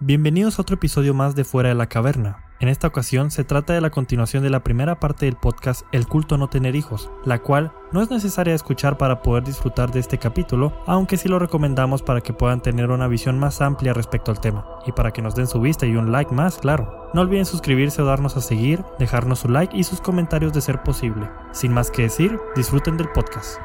Bienvenidos a otro episodio más de Fuera de la Caverna. En esta ocasión se trata de la continuación de la primera parte del podcast El culto no tener hijos, la cual no es necesaria escuchar para poder disfrutar de este capítulo, aunque sí lo recomendamos para que puedan tener una visión más amplia respecto al tema, y para que nos den su vista y un like más, claro. No olviden suscribirse o darnos a seguir, dejarnos su like y sus comentarios de ser posible. Sin más que decir, disfruten del podcast.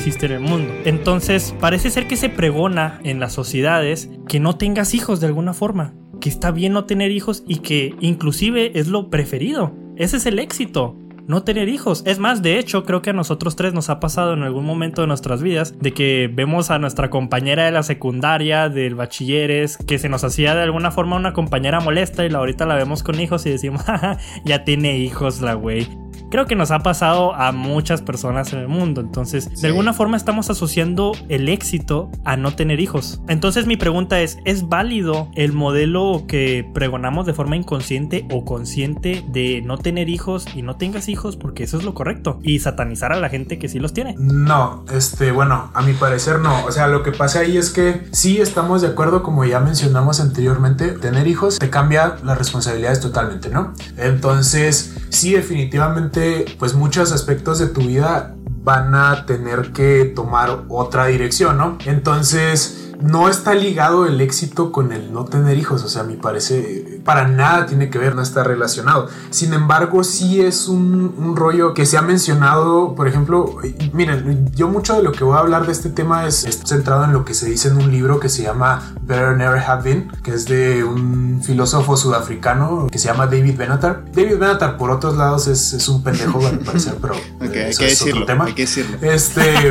Existe en el mundo. Entonces, parece ser que se pregona en las sociedades que no tengas hijos de alguna forma, que está bien no tener hijos y que inclusive es lo preferido. Ese es el éxito no tener hijos. Es más, de hecho, creo que a nosotros tres nos ha pasado en algún momento de nuestras vidas de que vemos a nuestra compañera de la secundaria, del bachilleres, que se nos hacía de alguna forma una compañera molesta y la ahorita la vemos con hijos y decimos, ya tiene hijos la güey creo que nos ha pasado a muchas personas en el mundo. Entonces, de alguna forma estamos asociando el éxito a no tener hijos. Entonces, mi pregunta es, ¿es válido el modelo que pregonamos de forma inconsciente o consciente de no tener hijos y no tengas hijos? Porque eso es lo correcto. Y satanizar a la gente que sí los tiene. No, este, bueno, a mi parecer no. O sea, lo que pasa ahí es que sí estamos de acuerdo, como ya mencionamos anteriormente, tener hijos te cambia las responsabilidades totalmente, ¿no? Entonces, sí, definitivamente pues muchos aspectos de tu vida van a tener que tomar otra dirección, ¿no? Entonces, no está ligado el éxito con el no tener hijos, o sea, mí parece, para nada tiene que ver, no está relacionado. Sin embargo, sí es un, un, rollo que se ha mencionado, por ejemplo, miren, yo mucho de lo que voy a hablar de este tema es, centrado en lo que se dice en un libro que se llama Better Never Have Been, que es de un filósofo sudafricano que se llama David Benatar. David Benatar, por otros lados, es, es un pendejo, al parecer, pero okay, hay, que decirlo, tema. hay que decirlo. Este,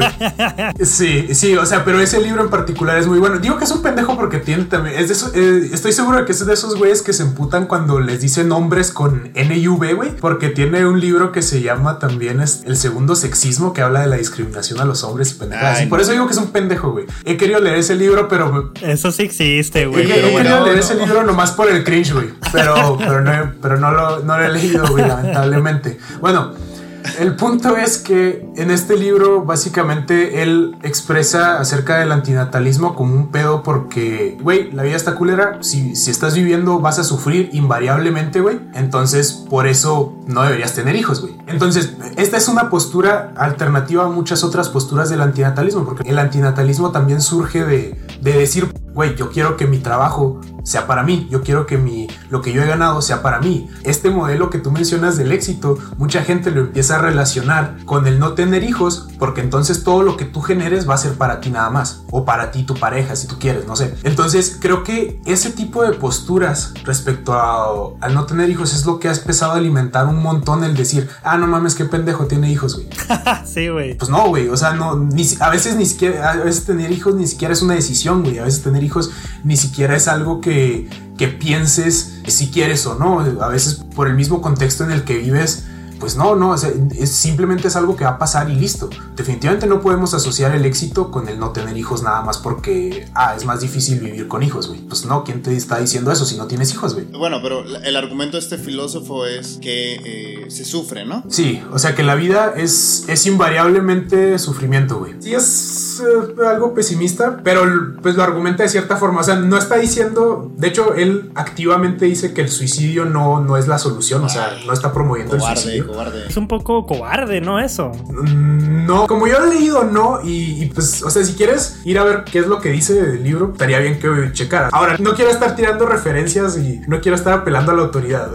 sí, sí, o sea, pero ese libro en particular es muy bueno. Digo que es un pendejo porque tiene también. Es de eso, eh, estoy seguro de que es de esos güeyes que se emputan cuando les dicen nombres con N y V, güey. Porque tiene un libro que se llama también es El segundo sexismo, que habla de la discriminación a los hombres y pendejadas. y por eso digo que es un pendejo, güey. He querido leer ese libro, pero. Eso sí existe, güey. He, he querido leer ese libro nomás por el cringe, güey. Pero, pero, no, pero no, lo, no lo he leído, güey, lamentablemente. Bueno. El punto es que en este libro básicamente él expresa acerca del antinatalismo como un pedo porque, güey, la vida está culera, si, si estás viviendo vas a sufrir invariablemente, güey, entonces por eso no deberías tener hijos, güey. Entonces, esta es una postura alternativa a muchas otras posturas del antinatalismo, porque el antinatalismo también surge de, de decir, güey, yo quiero que mi trabajo sea para mí, yo quiero que mi, lo que yo he ganado sea para mí. Este modelo que tú mencionas del éxito, mucha gente lo empieza a relacionar con el no tener hijos, porque entonces todo lo que tú generes va a ser para ti nada más, o para ti tu pareja, si tú quieres, no sé. Entonces creo que ese tipo de posturas respecto a, al no tener hijos es lo que ha empezado a alimentar un montón el decir, ah, no mames, qué pendejo tiene hijos, güey. sí, güey. Pues no, güey, o sea, no, ni, a veces ni siquiera, a veces tener hijos ni siquiera es una decisión, güey, a veces tener hijos ni siquiera es algo que que, pienses si quieres o no. A veces por el mismo contexto en el que vives, pues no, no, es, simplemente es algo que va a pasar y listo. Definitivamente no podemos asociar el éxito con el no tener hijos nada más porque, ah, es más difícil vivir con hijos, güey. Pues no, ¿quién te está diciendo eso si no tienes hijos, güey? Bueno, pero el argumento de este filósofo es que eh, se sufre, ¿no? Sí, o sea que la vida es, es invariablemente sufrimiento, güey. Sí, es eh, algo pesimista, pero pues lo argumenta de cierta forma. O sea, no está diciendo, de hecho, él activamente dice que el suicidio no, no es la solución, o sea, no está promoviendo el suicidio. Es un poco cobarde, ¿no? Eso. Mm, no, como yo lo he leído, no. Y, y, pues, o sea, si quieres ir a ver qué es lo que dice el libro, estaría bien que checara. Ahora, no quiero estar tirando referencias y no quiero estar apelando a la autoridad.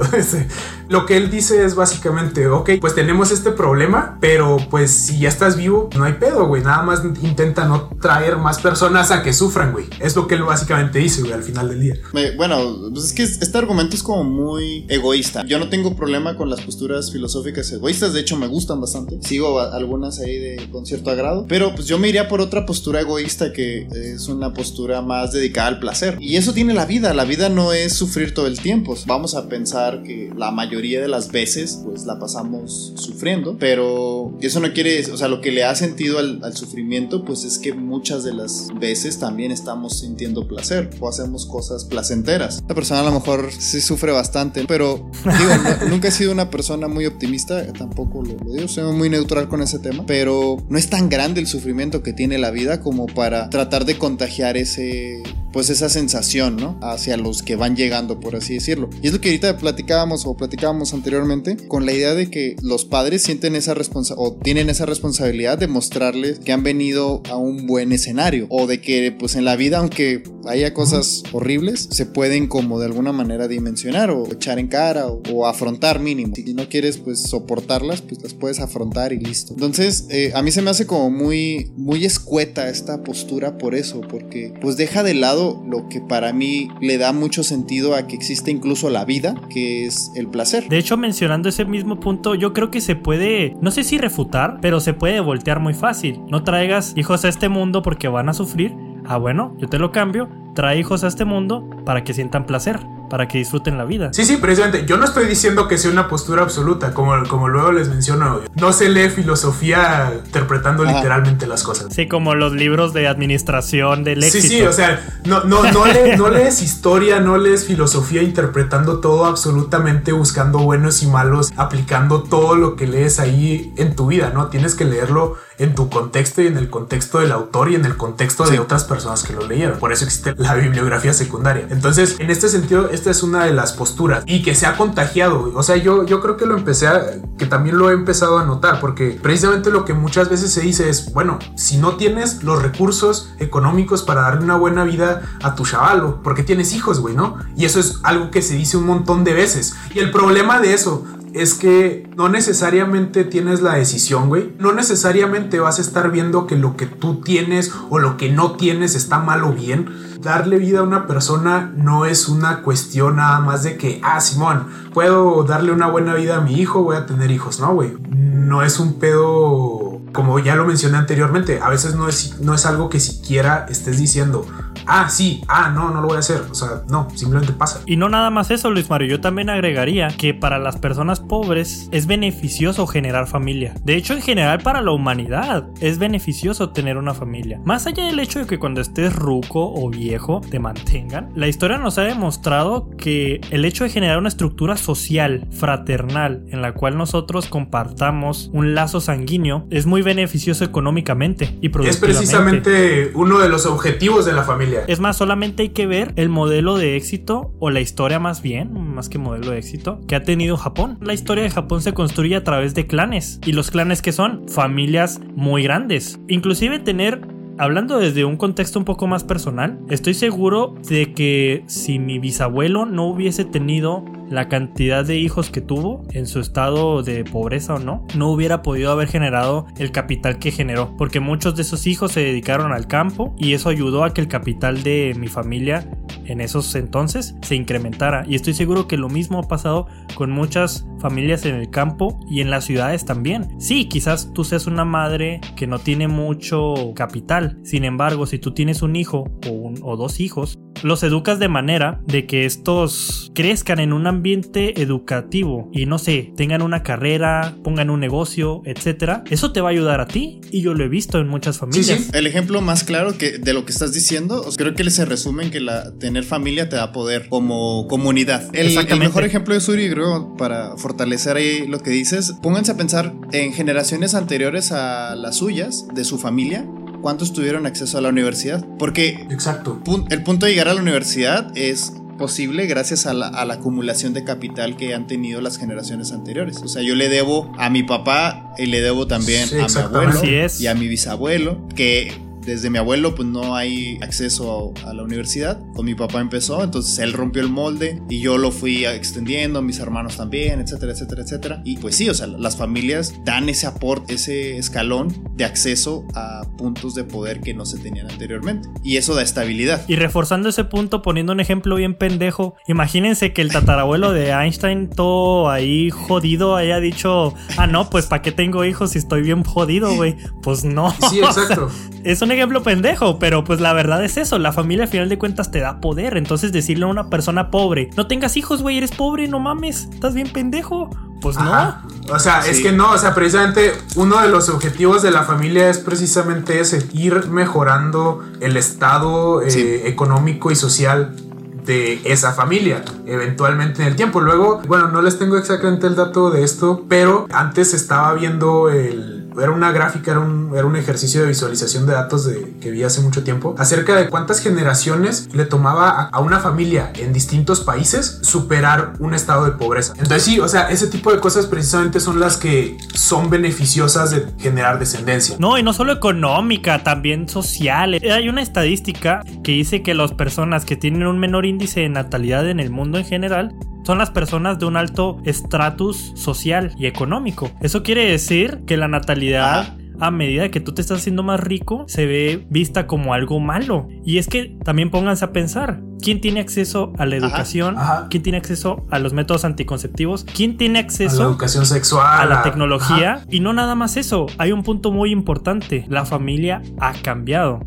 lo que él dice es básicamente, ok, pues tenemos este problema, pero pues si ya estás vivo, no hay pedo, güey. Nada más intenta no traer más personas a que sufran, güey. Es lo que él básicamente dice, güey, al final del día. Bueno, pues es que este argumento es como muy egoísta. Yo no tengo problema con las posturas filosóficas egoístas, de hecho me gustan bastante. Sigo algunas ahí de con cierto agrado, pero pues yo me iría por otra postura egoísta que es una postura más dedicada al placer. Y eso tiene la vida, la vida no es sufrir todo el tiempo. Vamos a pensar que la mayoría de las veces pues la pasamos sufriendo, pero eso no quiere, o sea, lo que le ha sentido al, al sufrimiento pues es que muchas de las veces también estamos sintiendo placer o hacemos cosas placenteras. La persona a lo mejor sí sufre bastante, pero digo, nunca he sido una persona muy optimista, tampoco lo, lo, digo, soy muy neutral con ese tema, pero no es tan grande el sufrimiento que tiene la vida como para tratar de contagiar ese pues esa sensación, ¿no? Hacia los que van llegando, por así decirlo. Y es lo que ahorita platicábamos o platicábamos anteriormente con la idea de que los padres sienten esa responsabilidad o tienen esa responsabilidad de mostrarles que han venido a un buen escenario o de que pues en la vida aunque haya cosas horribles se pueden como de alguna manera dimensionar o echar en cara o, afrontar mínimo. Si no quieres pues soportarlas pues las puedes afrontar y listo. Entonces eh, a mí se me hace como muy muy escueta esta postura por eso porque pues deja de lado lo que para mí le da mucho sentido a que existe incluso la vida, que es el placer. De hecho, mencionando ese mismo punto, yo creo que se puede, no sé si refutar, pero se puede voltear muy fácil. No traigas hijos a este mundo porque van a sufrir. Ah, bueno, yo te lo cambio. Trae hijos a este mundo para que sientan placer para que disfruten la vida. Sí, sí, precisamente. Yo no estoy diciendo que sea una postura absoluta, como, como luego les menciono. No se lee filosofía interpretando literalmente las cosas. Sí, como los libros de administración del éxito. Sí, sí, o sea, no, no, no, no lees historia, no lees filosofía interpretando todo absolutamente, buscando buenos y malos, aplicando todo lo que lees ahí en tu vida, ¿no? Tienes que leerlo en tu contexto y en el contexto del autor y en el contexto de otras personas que lo leyeron. Por eso existe la bibliografía secundaria. Entonces, en este sentido, esta es una de las posturas y que se ha contagiado. O sea, yo, yo creo que lo empecé a, que también lo he empezado a notar, porque precisamente lo que muchas veces se dice es, bueno, si no tienes los recursos económicos para darle una buena vida a tu chavalo, porque tienes hijos, güey, ¿no? Y eso es algo que se dice un montón de veces. Y el problema de eso es que no necesariamente tienes la decisión, güey. No necesariamente vas a estar viendo que lo que tú tienes o lo que no tienes está mal o bien. Darle vida a una persona no es una cuestión nada más de que, ah, Simón, puedo darle una buena vida a mi hijo, voy a tener hijos, ¿no, güey? No es un pedo, como ya lo mencioné anteriormente, a veces no es, no es algo que siquiera estés diciendo, ah, sí, ah, no, no lo voy a hacer. O sea, no, simplemente pasa. Y no nada más eso, Luis Mario. Yo también agregaría que para las personas pobres es beneficioso generar familia. De hecho, en general para la humanidad es beneficioso tener una familia. Más allá del hecho de que cuando estés ruco o viejo te mantengan, la historia nos ha demostrado que el hecho de generar una estructura social, fraternal, en la cual nosotros compartamos un lazo sanguíneo, es muy beneficioso económicamente y Es precisamente uno de los objetivos de la familia es más, solamente hay que ver el modelo de éxito o la historia más bien, más que modelo de éxito, que ha tenido Japón. La historia de Japón se construye a través de clanes. ¿Y los clanes que son? Familias muy grandes. Inclusive tener Hablando desde un contexto un poco más personal, estoy seguro de que si mi bisabuelo no hubiese tenido la cantidad de hijos que tuvo en su estado de pobreza o no, no hubiera podido haber generado el capital que generó, porque muchos de esos hijos se dedicaron al campo y eso ayudó a que el capital de mi familia en esos entonces se incrementara. Y estoy seguro que lo mismo ha pasado con muchas familias en el campo y en las ciudades también. Sí, quizás tú seas una madre que no tiene mucho capital, sin embargo, si tú tienes un hijo o, o dos hijos, los educas de manera de que estos crezcan en un ambiente educativo y no sé, tengan una carrera, pongan un negocio, etcétera, eso te va a ayudar a ti y yo lo he visto en muchas familias. Sí, sí. El ejemplo más claro que de lo que estás diciendo, creo que se resume en que la, tener familia te da poder como comunidad. El, el mejor ejemplo de Suri, creo, para fortalecer ahí lo que dices, pónganse a pensar en generaciones anteriores a las suyas, de su familia, cuántos tuvieron acceso a la universidad. Porque Exacto. el punto de llegar a la universidad es posible gracias a la, a la, acumulación de capital que han tenido las generaciones anteriores. O sea, yo le debo a mi papá y le debo también a mi abuelo y a mi bisabuelo, que desde mi abuelo pues no hay acceso a, la universidad. Con mi papá empezó, entonces él rompió el molde y yo lo fui extendiendo, mis hermanos también, etcétera, etcétera, etcétera. Y pues sí, o sea, las familias dan ese aporte, ese escalón de acceso a puntos de poder que no se tenían anteriormente. Y eso da estabilidad. Y reforzando ese punto, poniendo un ejemplo bien pendejo, imagínense que el tatarabuelo de Einstein, todo ahí jodido, haya dicho, ah, no, pues ¿para qué tengo hijos si estoy bien jodido, güey? Pues no. Sí, exacto. es un ejemplo pendejo, pero pues la verdad es eso, la familia al final de cuentas te da poder, entonces decirle a una persona pobre, no tengas hijos, güey, eres pobre, no mames, estás bien pendejo. Pues no. O sea, es que no, o sea, precisamente uno de los objetivos de la familia es precisamente ese, ir mejorando el estado eh, económico y social de esa familia, eventualmente en el tiempo. Luego, bueno, no les tengo exactamente el dato de esto, pero antes estaba viendo el era una gráfica, era un, era un ejercicio de visualización de datos de, que vi hace mucho tiempo, acerca de cuántas generaciones le tomaba a, una familia en distintos países superar un estado de pobreza. Entonces sí, o sea, ese tipo de cosas precisamente son las que son beneficiosas de generar descendencia. No, y no solo económica, también social. Hay una estadística que dice que las personas que tienen un menor índice de natalidad en el mundo en general son las personas de un alto estatus social y económico. Eso quiere decir que la natalidad... a medida que tú te estás haciendo más rico, se ve vista como algo malo. Y es que también pónganse a pensar, ¿quién tiene acceso a la educación? ¿Quién tiene acceso a los métodos anticonceptivos? ¿Quién tiene acceso a la educación sexual? A la tecnología. Y no nada más eso, hay un punto muy importante, la familia ha cambiado.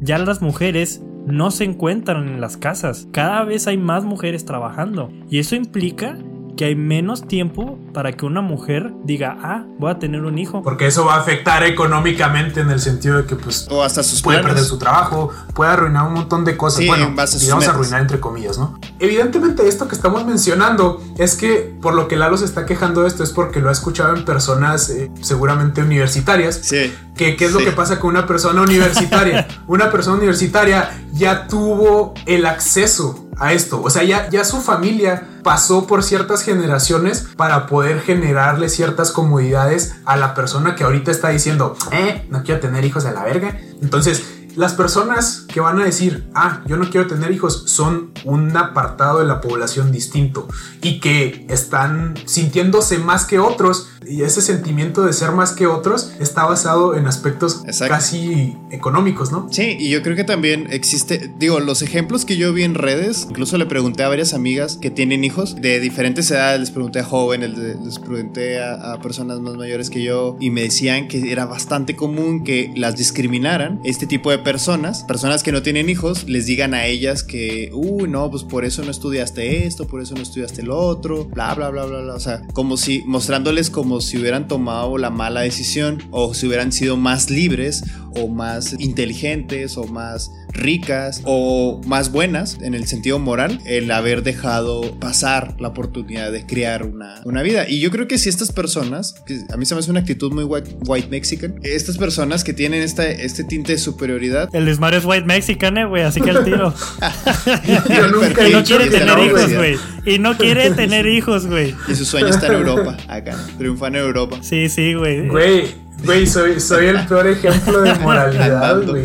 Ya las mujeres no se encuentran en las casas. Cada vez hay más mujeres trabajando. Y eso implica que hay menos tiempo para que una mujer diga, ah, voy a tener un hijo. Porque eso va a afectar económicamente en el sentido de que pues o hasta sus puede perder su trabajo, puede arruinar un montón de cosas. bueno, digamos arruinar entre comillas, ¿no? Evidentemente esto que estamos mencionando es que por lo que Lalo se está quejando de esto es porque lo ha escuchado en personas eh, seguramente universitarias. Sí. Que, ¿Qué es lo que pasa con una persona universitaria? una persona universitaria ya tuvo el acceso a esto. O sea, ya, ya su familia pasó por ciertas generaciones para poder generarle ciertas comodidades a la persona que ahorita está diciendo, eh, no quiero tener hijos de la verga. Entonces, las personas que van a decir, ah, yo no quiero tener hijos, son un apartado de la población distinto y que están sintiéndose más que otros. Y ese sentimiento de ser más que otros está basado en aspectos casi económicos, ¿no? Sí, y yo creo que también existe, digo, los ejemplos que yo vi en redes, incluso le pregunté a varias amigas que tienen hijos de diferentes edades, les pregunté a jóvenes, les pregunté a, a personas más mayores que yo y me decían que era bastante común que las discriminaran este tipo de personas, personas que no tienen hijos, les digan a ellas que, uy, no, pues por eso no estudiaste esto, por eso no estudiaste lo otro, bla, bla, bla, bla, bla. O sea, como si mostrándoles como si hubieran tomado la mala decisión o si hubieran sido más libres o más inteligentes o más ricas o más buenas en el sentido moral el haber dejado pasar la oportunidad de crear una, una vida. Y yo creo que si estas personas, que a mí se me hace una actitud muy white, mexican, estas personas que tienen esta, este tinte de superioridad. El Ismar es white mexican, eh, güey, así que el tiro. nunca no quiere tener hijos, güey. Y no quiere tener hijos, güey. Y su sueño está en Europa, acá, triunfa en Europa. Sí, sí, güey. Güey, Güey, soy, soy el peor ejemplo de moralidad, güey.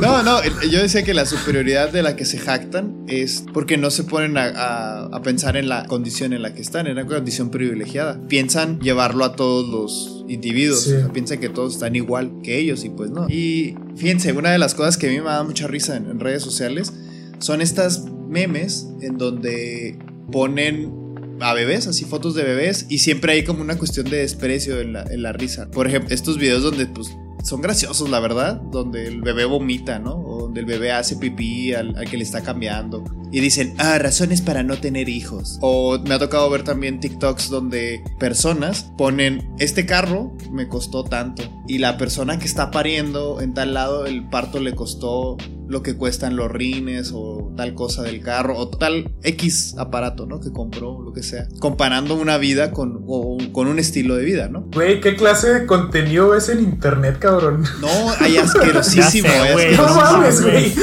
No, no, yo decía que la superioridad de la que se jactan es porque no se ponen a, a, pensar en la condición en la que están, en una condición privilegiada. Piensan llevarlo a todos los individuos, piensan que todos están igual que ellos y pues no. Y fíjense, una de las cosas que a mí me da mucha risa en redes sociales son estas memes en donde ponen a bebés, así fotos de bebés, y siempre hay como una cuestión de desprecio en la, en la risa. Por ejemplo, estos videos donde pues son graciosos, la verdad, donde el bebé vomita, ¿no? O donde el bebé hace pipí al, al, que le está cambiando. Y dicen, ah, razones para no tener hijos. O me ha tocado ver también TikToks donde personas ponen, este carro me costó tanto. Y la persona que está pariendo en tal lado, el parto le costó lo que cuestan los rines o tal cosa del carro o tal X aparato, ¿no? Que compró, lo que sea. Comparando una vida con, con un estilo de vida, ¿no? Güey, ¿qué clase de contenido ves en internet, cabrón? No, hay asquerosísimo, güey. No mames, güey.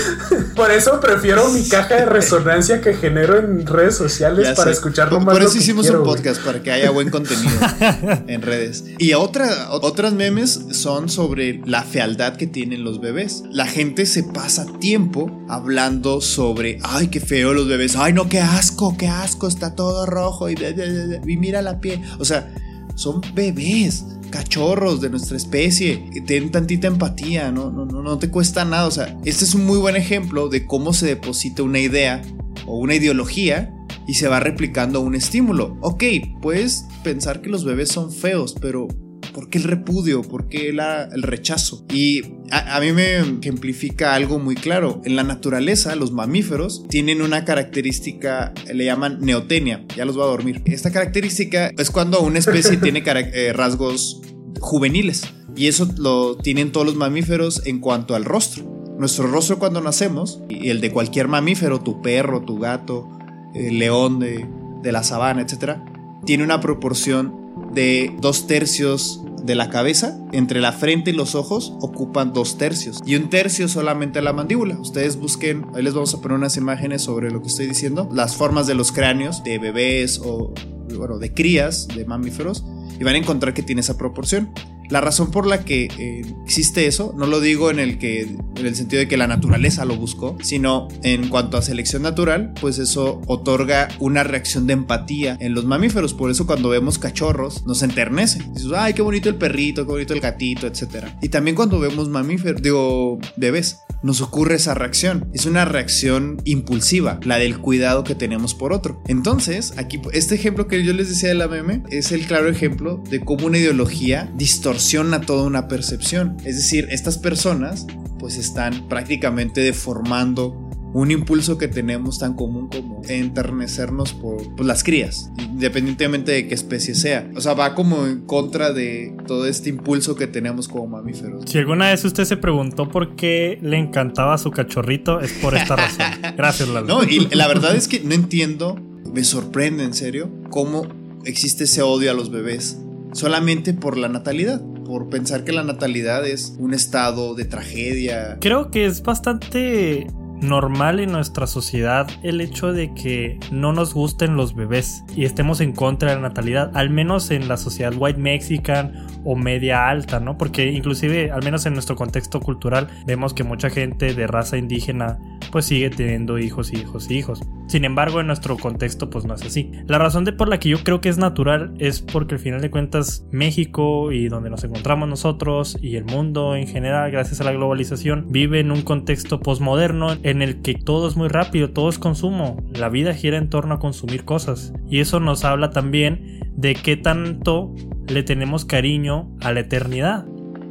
Por eso prefiero mi caja de resonancia que genero en redes sociales para escuchar más. Por eso hicimos un podcast, para que haya buen contenido en redes. Y otra, otras memes son sobre la fealdad que tienen los bebés. La gente se pasa tiempo hablando sobre, ay, qué feo los bebés, ay, no, qué asco, qué asco, está todo rojo y, y mira la piel. O sea, son bebés cachorros de nuestra especie, que tienen tantita empatía, ¿no? No, no, no te cuesta nada. O sea, este es un muy buen ejemplo de cómo se deposita una idea o una ideología y se va replicando un estímulo. Ok, puedes pensar que los bebés son feos, pero ¿por qué el repudio? ¿Por qué el rechazo? Y a, mí me ejemplifica algo muy claro. En la naturaleza, los mamíferos tienen una característica, le llaman neotenia. Ya los voy a dormir. Esta característica es cuando una especie tiene eh, rasgos juveniles. Y eso lo tienen todos los mamíferos en cuanto al rostro. Nuestro rostro cuando nacemos, y el de cualquier mamífero, tu perro, tu gato, el león de, de la sabana, etc., tiene una proporción de dos tercios de la cabeza, entre la frente y los ojos ocupan dos tercios y un tercio solamente la mandíbula. Ustedes busquen, ahí les vamos a poner unas imágenes sobre lo que estoy diciendo, las formas de los cráneos de bebés o bueno, de crías de mamíferos y van a encontrar que tiene esa proporción. La razón por la que eh, existe eso, no lo digo en el, que, en el sentido de que la naturaleza lo buscó, sino en cuanto a selección natural, pues eso otorga una reacción de empatía en los mamíferos. Por eso cuando vemos cachorros nos enternece. Dices, ay, qué bonito el perrito, qué bonito el gatito, etc. Y también cuando vemos mamíferos, digo, bebés, nos ocurre esa reacción. Es una reacción impulsiva, la del cuidado que tenemos por otro. Entonces, aquí, este ejemplo que yo les decía de la meme es el claro ejemplo de cómo una ideología distorsiona toda una percepción. Es decir, estas personas pues están prácticamente deformando un impulso que tenemos tan común como enternecernos por, las crías, independientemente de qué especie sea. O sea, va como en contra de todo este impulso que tenemos como mamíferos. Si alguna vez usted se preguntó por qué le encantaba su cachorrito, es por esta razón. Gracias, Lalo. No, y la verdad es que no entiendo, me sorprende en serio, cómo existe ese odio a los bebés solamente por la natalidad por pensar que la natalidad es un estado de tragedia. Creo que es bastante normal en nuestra sociedad el hecho de que no nos gusten los bebés y estemos en contra de la natalidad, al menos en la sociedad white mexican o media alta, ¿no? Porque inclusive, al menos en nuestro contexto cultural, vemos que mucha gente de raza indígena pues sigue teniendo hijos y hijos y hijos. Sin embargo, en nuestro contexto pues no es así. La razón de por la que yo creo que es natural es porque al final de cuentas México y donde nos encontramos nosotros y el mundo en general gracias a la globalización vive en un contexto posmoderno en el que todo es muy rápido, todo es consumo, la vida gira en torno a consumir cosas. Y eso nos habla también de qué tanto le tenemos cariño a la eternidad.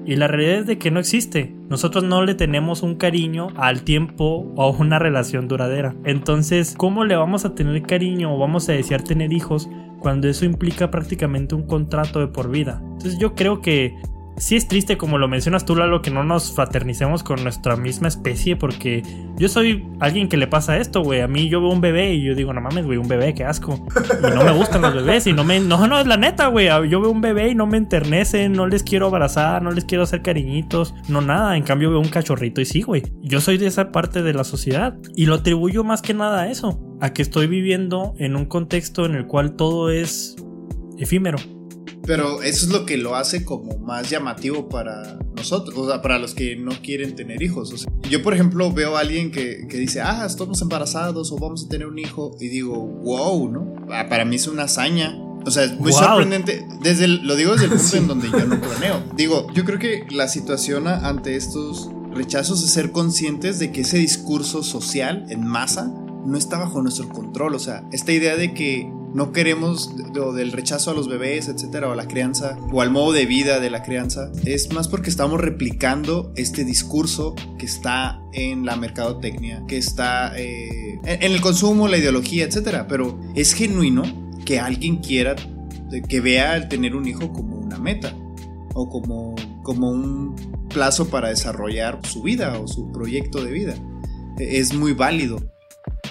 Y la realidad es de que no existe. Nosotros no le tenemos un cariño al tiempo o a una relación duradera. Entonces, ¿cómo le vamos a tener cariño o vamos a desear tener hijos cuando eso implica prácticamente un contrato de por vida? Entonces yo creo que sí es triste, como lo mencionas tú, Lalo, que no nos fraternicemos con nuestra misma especie, porque yo soy alguien que le pasa esto, güey. A mí yo veo un bebé y yo digo, no mames, güey, un bebé, qué asco. Y no me gustan los bebés y no me. No, no, es la neta, güey. Yo veo un bebé y no me enternece, no les quiero abrazar, no les quiero hacer cariñitos, no nada. En cambio, veo un cachorrito y sí, güey. Yo soy de esa parte de la sociedad y lo atribuyo más que nada a eso, a que estoy viviendo en un contexto en el cual todo es efímero. Pero eso es lo que lo hace como más llamativo para nosotros, o sea, para los que no quieren tener hijos. yo, por ejemplo, veo a alguien que, que, dice, ah, estamos embarazados o vamos a tener un hijo, y digo, wow, ¿no? Ah, para mí es una hazaña. O sea, es muy sorprendente. Desde lo digo desde el punto en donde yo no planeo. Digo, yo creo que la situación ante estos rechazos es ser conscientes de que ese discurso social en masa no está bajo nuestro control. O sea, esta idea de que no queremos del rechazo a los bebés, etcétera, o a la crianza, o al modo de vida de la crianza, es más porque estamos replicando este discurso que está en la mercadotecnia, que está eh, en el consumo, la ideología, etcétera. Pero es genuino que alguien quiera, que vea el tener un hijo como una meta o como, como un plazo para desarrollar su vida o su proyecto de vida. es muy válido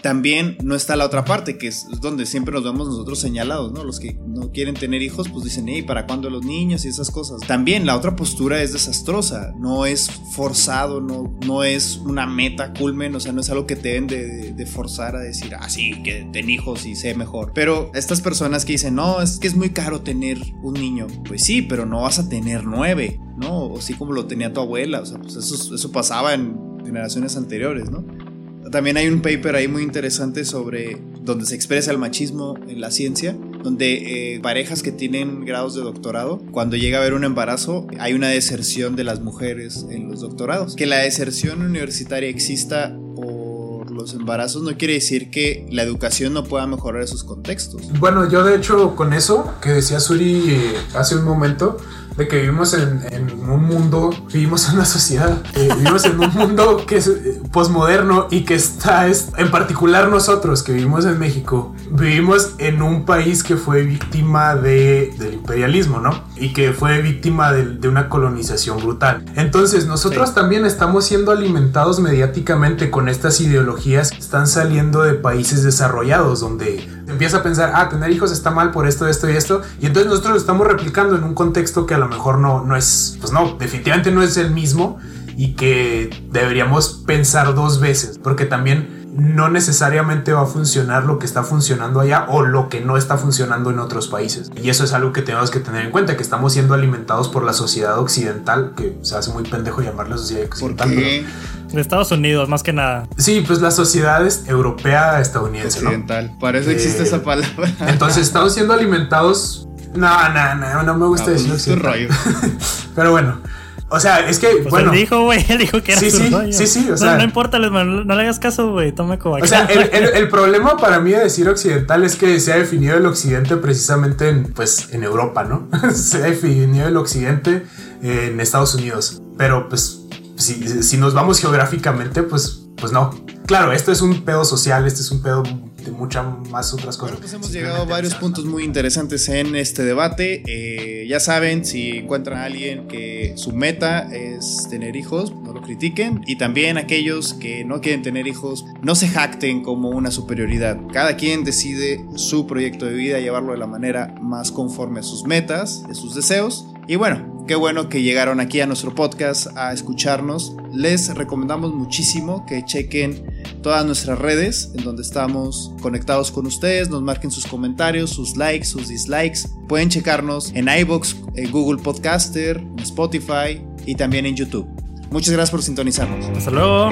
también no está la otra parte, que es donde siempre nos vemos nosotros señalados, ¿no? Los que no quieren tener hijos, pues dicen, hey, ¿para cuándo los niños? Y esas cosas. También la otra postura es desastrosa, no es forzado, no, no es una meta culmen, o sea, no es algo que te deben de, forzar a decir, ah, sí, que ten hijos y sé mejor. Pero estas personas que dicen, no, es que es muy caro tener un niño, pues sí, pero no vas a tener nueve, ¿no? O así como lo tenía tu abuela, o sea, pues eso pasaba en generaciones anteriores, ¿no? También hay un paper ahí muy interesante sobre donde se expresa el machismo en la ciencia, donde eh, parejas que tienen grados de doctorado, cuando llega a haber un embarazo, hay una deserción de las mujeres en los doctorados. Que la deserción universitaria exista por los embarazos no quiere decir que la educación no pueda mejorar esos contextos. Bueno, yo de hecho con eso que decía Suri eh, hace un momento, de que vivimos en, un mundo, vivimos en una sociedad, eh, vivimos en un mundo que es eh, posmoderno y que está, es, en particular nosotros que vivimos en México, vivimos en un país que fue víctima de, del imperialismo, ¿no? Y que fue víctima de, una colonización brutal. Entonces nosotros también estamos siendo alimentados mediáticamente con estas ideologías que están saliendo de países desarrollados, donde empieza a pensar, ah, tener hijos está mal por esto, esto y esto, y entonces nosotros lo estamos replicando en un contexto que a lo mejor no, no es, pues no, definitivamente no es el mismo y que deberíamos pensar dos veces, porque también no necesariamente va a funcionar lo que está funcionando allá o lo que no está funcionando en otros países. Y eso es algo que tenemos que tener en cuenta, que estamos siendo alimentados por la sociedad occidental, que se hace muy pendejo llamarla sociedad occidental. De Estados Unidos, más que nada. Sí, pues la sociedad es europea, estadounidense. Occidental. Para eso existe esa palabra. Entonces estamos siendo alimentados. No, no, no, no me gusta decir pues, Pero bueno. O sea, es que, pues bueno. Él dijo, güey, él dijo que era sí, sí, sí, sí, o sea. No, importa, no, le hagas caso, güey, tome como O sea, el, problema para mí de decir occidental es que se ha definido el occidente precisamente en, pues, en Europa, ¿no? se ha definido el occidente en Estados Unidos. Pero, pues, si, si nos vamos geográficamente, pues, pues no. Claro, esto es un pedo social, este es un pedo de muchas más otras cosas. pues hemos llegado a varios puntos muy interesantes en este debate. Eh, ya saben, si encuentran a alguien que su meta es tener hijos, no lo critiquen. Y también aquellos que no quieren tener hijos, no se jacten como una superioridad. Cada quien decide su proyecto de vida, llevarlo de la manera más conforme a sus metas, a sus deseos. Y bueno, qué bueno que llegaron aquí a nuestro podcast a escucharnos. Les recomendamos muchísimo que chequen todas nuestras redes en donde estamos conectados con ustedes, nos marquen sus comentarios, sus likes, sus dislikes. Pueden checarnos en iBox, en Google Podcaster, en Spotify y también en YouTube. Muchas gracias por sintonizarnos. Hasta luego.